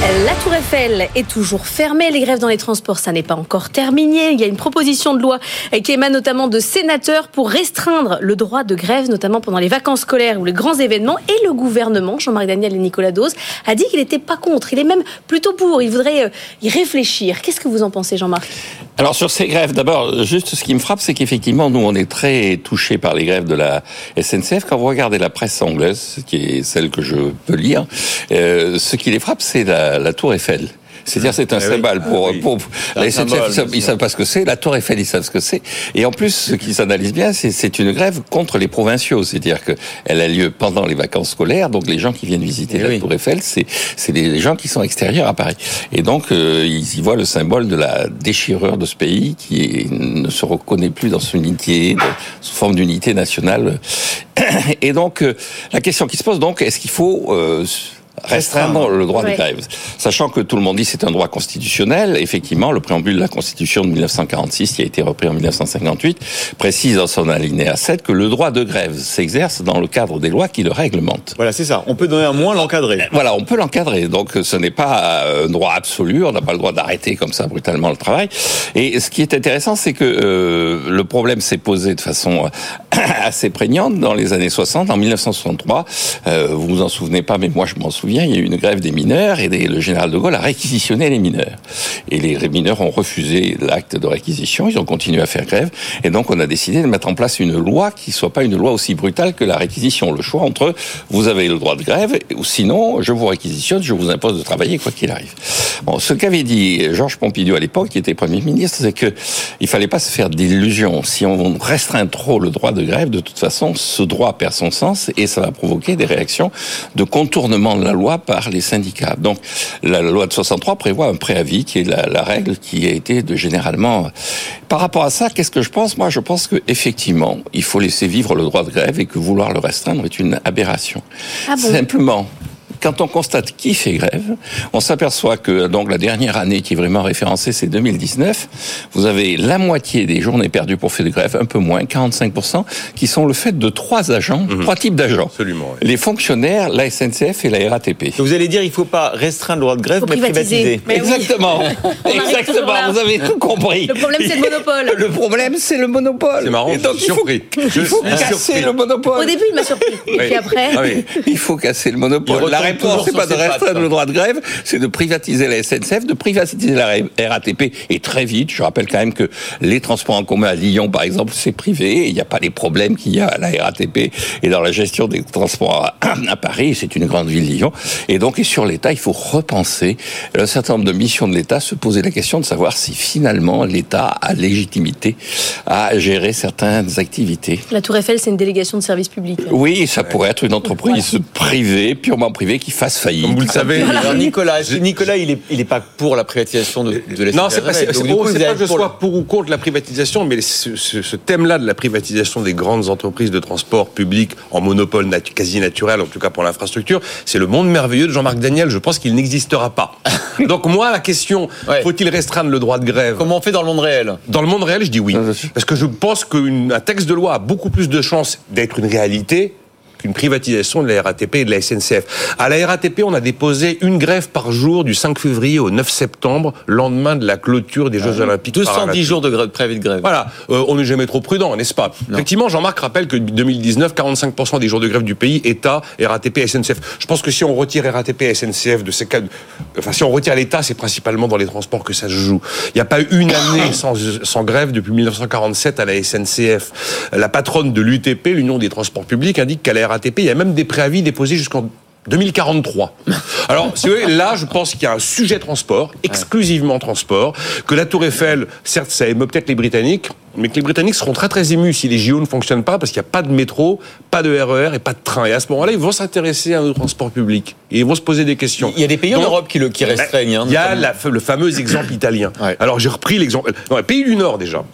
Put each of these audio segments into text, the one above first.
La Tour Eiffel est toujours fermée. Les grèves dans les transports, ça n'est pas encore terminé. Il y a une proposition de loi qui émane notamment de sénateurs pour restreindre le droit de grève, notamment pendant les vacances scolaires ou les grands événements. Et le gouvernement, Jean-Marc Daniel et Nicolas Dose, a dit qu'il n'était pas contre. Il est même plutôt pour. Il voudrait euh, y réfléchir. Qu'est-ce que vous en pensez, Jean-Marc? Alors sur ces grèves, d'abord, juste ce qui me frappe, c'est qu'effectivement, nous, on est très touchés par les grèves de la SNCF. Quand vous regardez la presse anglaise, qui est celle que je peux lire, euh, ce qui les frappe, c'est la la, Tour Eiffel. C'est-à-dire, c'est un eh symbole pour, ah pour SNCF, ils, savent, pas ce que c'est. La Tour Eiffel, ils savent ce que c'est. Et en plus, ce qu'ils analysent bien, c'est une grève contre les provinciaux. C'est-à-dire qu'elle a lieu pendant les vacances scolaires. Donc, les gens qui viennent visiter eh la Tour Eiffel, c'est des gens qui sont extérieurs à Paris. Et donc, euh, ils y voient le symbole de la déchirure de ce pays qui ne se reconnaît plus dans son unité, sous forme d'unité nationale. Et donc, euh, la question qui se pose, donc, est-ce qu'il faut euh, restreindre le droit de grève. Sachant que tout le monde dit c'est un droit constitutionnel, effectivement, le préambule de la Constitution de 1946, qui a été repris en 1958, précise dans son alinéa 7 que le droit de grève s'exerce dans le cadre des lois qui le réglementent. Voilà, c'est ça. On peut donner un moins l'encadrer. Voilà, on peut l'encadrer. Donc ce n'est pas un droit absolu, on n'a pas le droit d'arrêter comme ça brutalement le travail. Et ce qui est intéressant, c'est que euh, le problème s'est posé de façon euh, assez prégnante dans les années 60. En 1963, euh, vous vous en souvenez pas, mais moi je m'en souviens il y a eu une grève des mineurs et le général de Gaulle a réquisitionné les mineurs. Et les mineurs ont refusé l'acte de réquisition, ils ont continué à faire grève. Et donc on a décidé de mettre en place une loi qui soit pas une loi aussi brutale que la réquisition. Le choix entre vous avez le droit de grève ou sinon je vous réquisitionne, je vous impose de travailler quoi qu'il arrive. Bon, ce qu'avait dit Georges Pompidou à l'époque, qui était Premier ministre, c'est que il fallait pas se faire d'illusions. Si on restreint trop le droit de grève, de toute façon, ce droit perd son sens et ça va provoquer des réactions de contournement de la loi par les syndicats. Donc la loi de 63 prévoit un préavis qui est la, règle qui a été de généralement. Par rapport à ça, qu'est-ce que je pense? Moi, je pense que effectivement, il faut laisser vivre le droit de grève et que vouloir le restreindre est une aberration. Ah Simplement, quand on constate qui fait grève, on s'aperçoit que donc la dernière année qui est vraiment référencée, c'est 2019. Vous avez la moitié des journées perdues pour faire de grève, un peu moins, 45%, qui sont le fait de trois agents, mhm. trois types d'agents. Absolument. Les fonctionnaires, la SNCF et la RATP. vous allez dire, il ne faut pas restreindre le droit de grève, mais privatiser. Exactement. Exactement. Vous avez tout compris. Le problème, c'est le monopole. Le problème, c'est le monopole. C'est marrant. donc, il faut, il faut casser le monopole. Au début, il m'a surpris. Et puis après, ah il faut casser le monopole réponse, c'est pas de restreindre le droit de grève, c'est de privatiser la SNCF, de privatiser la RATP, et très vite. Je rappelle quand même que les transports en commun à Lyon, par exemple, c'est privé, il n'y a pas les problèmes qu'il y a à la RATP et dans la gestion des transports à, Paris, c'est une grande ville, Lyon. Et donc, et sur l'État, il faut repenser un certain nombre de missions de l'État, se poser la question de savoir si finalement l'État a légitimité à gérer certaines activités. La Tour Eiffel, c'est une délégation de service public. Oui, ça pourrait être une entreprise privée, purement privée, qui fasse faillite. Comme vous le savez, Nicolas, Nicolas, il est, il est pas pour la privatisation de, de la Non, c'est pas, c'est pas que je sois pour ou contre la privatisation, mais ce, ce, thème-là de la privatisation des grandes entreprises de transport public en monopole quasi naturel, en tout cas pour l'infrastructure, c'est le monde merveilleux de Jean-Marc Daniel. Je pense qu'il n'existera pas. Donc moi, la question, faut-il restreindre le droit de grève? Comment on fait dans le monde réel? Dans le monde réel, je dis oui. Parce que je pense qu'un texte de loi a beaucoup plus de chances d'être une réalité qu'une privatisation de la RATP et de la SNCF. À la RATP, on a déposé une grève par jour du 5 février au 9 septembre, lendemain de la clôture des Jeux ah Olympiques. 210 jours de, grève, préavis de grève. Voilà, euh, on n'est jamais trop prudent, n'est-ce pas? Effectivement, Jean-Marc rappelle que 2019, 45% des jours de grève du pays, État, RATP, SNCF. Je pense que si on retire RATP et SNCF de ces cas, enfin si on retire l'État, c'est principalement dans les transports que ça se joue. Il n'y a pas eu une année sans, sans grève depuis 1947 à la SNCF. La patronne de l'UTP, l'Union des transports publics, indique qu'à la RATP. Il y a même des préavis déposés jusqu'en 2043. Alors, si vous voulez, là, je pense qu'il y a un sujet transport, exclusivement transport, que la Tour Eiffel, certes, ça émeut peut-être les Britanniques, mais que les Britanniques seront très très émus si les JO ne fonctionnent pas, parce qu'il n'y a pas de métro, pas de RER e et pas de train. Et à ce moment-là, ils vont s'intéresser à nos transports publics. Et ils vont se poser des questions. Il y a des pays en Europe qui, le, qui restreignent. Hein, il y a le fameux exemple italien. Alors, j'ai repris l'exemple. Non, pays du Nord, déjà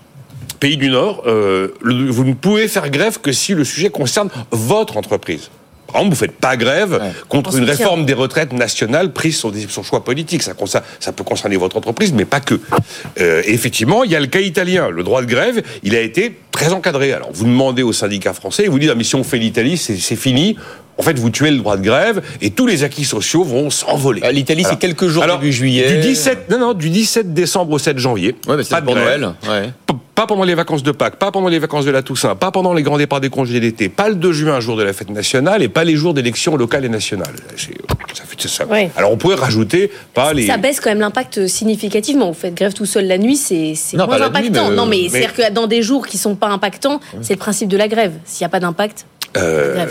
pays du Nord, euh, vous ne pouvez faire grève que si le sujet concerne votre entreprise. Par exemple, vous faites pas grève contre une réforme des retraites nationales prise sur son choix politique. Ça, ça, peut concerner votre entreprise, mais pas que. Euh, effectivement, il y a le cas italien. Le droit de grève, il a été très encadré. Alors, vous demandez aux syndicats français, ils vous disent, ah, mais si on fait l'Italie, c'est fini. En fait, vous tuez le droit de grève et tous les acquis sociaux vont s'envoler. Ah, L'Italie, c'est quelques jours Alors, début juillet. Du 17, non, non, du 17 décembre au 7 janvier. Ouais, mais c'est Pas de pour grève. Noël. Ouais. Pas pendant les vacances de Pâques, pas pendant les vacances de la Toussaint, pas pendant les grands départs des congés d'été, pas le 2 juin, jour de la fête nationale, et pas les jours d'élections locales et nationales. C'est- Ça ça. Alors on pourrait rajouter pas les. Ça baisse quand même l'impact significativement. Vous faites grève tout seul la nuit, c'est Non, moins nuit, impactant. mais, euh, non, mais, mais- c'est-à-dire que dans des jours qui sont pas impactants, c'est le principe de la grève. S'il n'y a pas d'impact, Euh,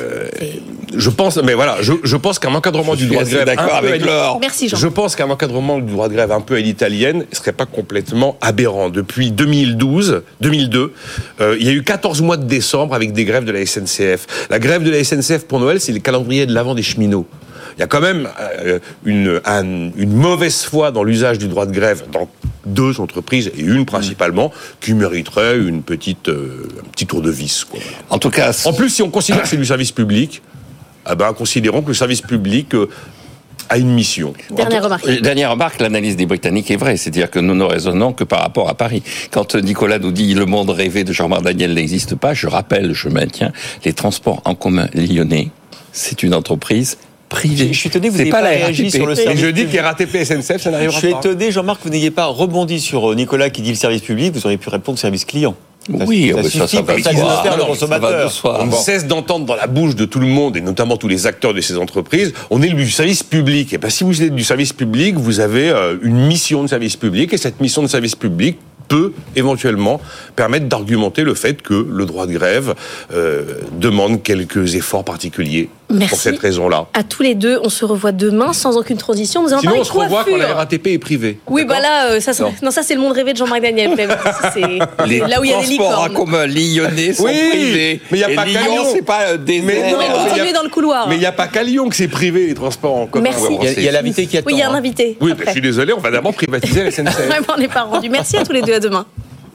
Je pense, mais voilà, je, je pense qu'un encadrement du droit de grève. d'accord un peu avec à l'i- Laure. Merci Jean. Je pense qu'un encadrement du droit de grève un peu à l'italienne ne serait pas complètement aberrant. Depuis 2012, 2002, euh, il y a eu 14 mois de décembre avec des grèves de la SNCF. La grève de la SNCF pour Noël, c'est le calendrier de l'avant des cheminots. Il y a quand même euh, une, un- une mauvaise foi dans l'usage du droit de grève dans deux entreprises, et une principalement, qui mériterait une petite, euh, un petit tour de vis. Quoi. En tout cas, En plus, si on considère que c'est du service public, ah ben, considérons que le service public euh, a une mission. Dernière remarque. Euh, Dernière remarque, l'analyse des Britanniques est vraie, c'est-à-dire que nous ne raisonnons que par rapport à Paris. Quand Nicolas nous dit le monde rêvé de Jean-Marc Daniel n'existe pas, je rappelle, je maintiens, les transports en commun lyonnais, c'est une entreprise Je suis étonné que vous n'ayez pas pas la réagi sur le Et service je dis public. que RATP SNCF, ça Je n'arrivera suis pas. étonné, Jean-Marc, que vous n'ayez pas rebondi sur euh, Nicolas qui dit le service public. Vous auriez pu répondre service client. Ça- Oui, ça va de satisfaire soi. le consommateur. va de. On cesse d'entendre dans la bouche de tout le monde, et notamment tous les acteurs de ces entreprises, on est du service public. Et ben, si vous êtes du service public, vous avez euh, une mission de service public, et cette mission de service public peut éventuellement permettre d'argumenter le fait que le droit de grève euh, demande quelques efforts particuliers Merci. pour cette raison-là. À tous les deux, on se revoit demain sans aucune transition. Nous allons Sinon, parler on se revoit quand la RATP est privée. Oui, bah là, euh, ça, Non. non. ça c'est le monde rêvé de Jean-Marc Daniel. C'est Les là où il y a des transports en licornes. commun lyonnais sont Oui, privés. mais il y a Et pas Lyon, qu'à Lyon. c'est pas euh, des Mais On non, y a- dans le couloir. Mais il n'y a pas qu'à Lyon que c'est privé, les transports en commun. Merci. Ouais, Il y a, l'invité qui attend. Oui, il y a un hein. invité. Oui, je suis désolé, on va d'abord privatiser la SNCF. Vraiment, on n'est pas rendu. Merci à tous les deux. À demain.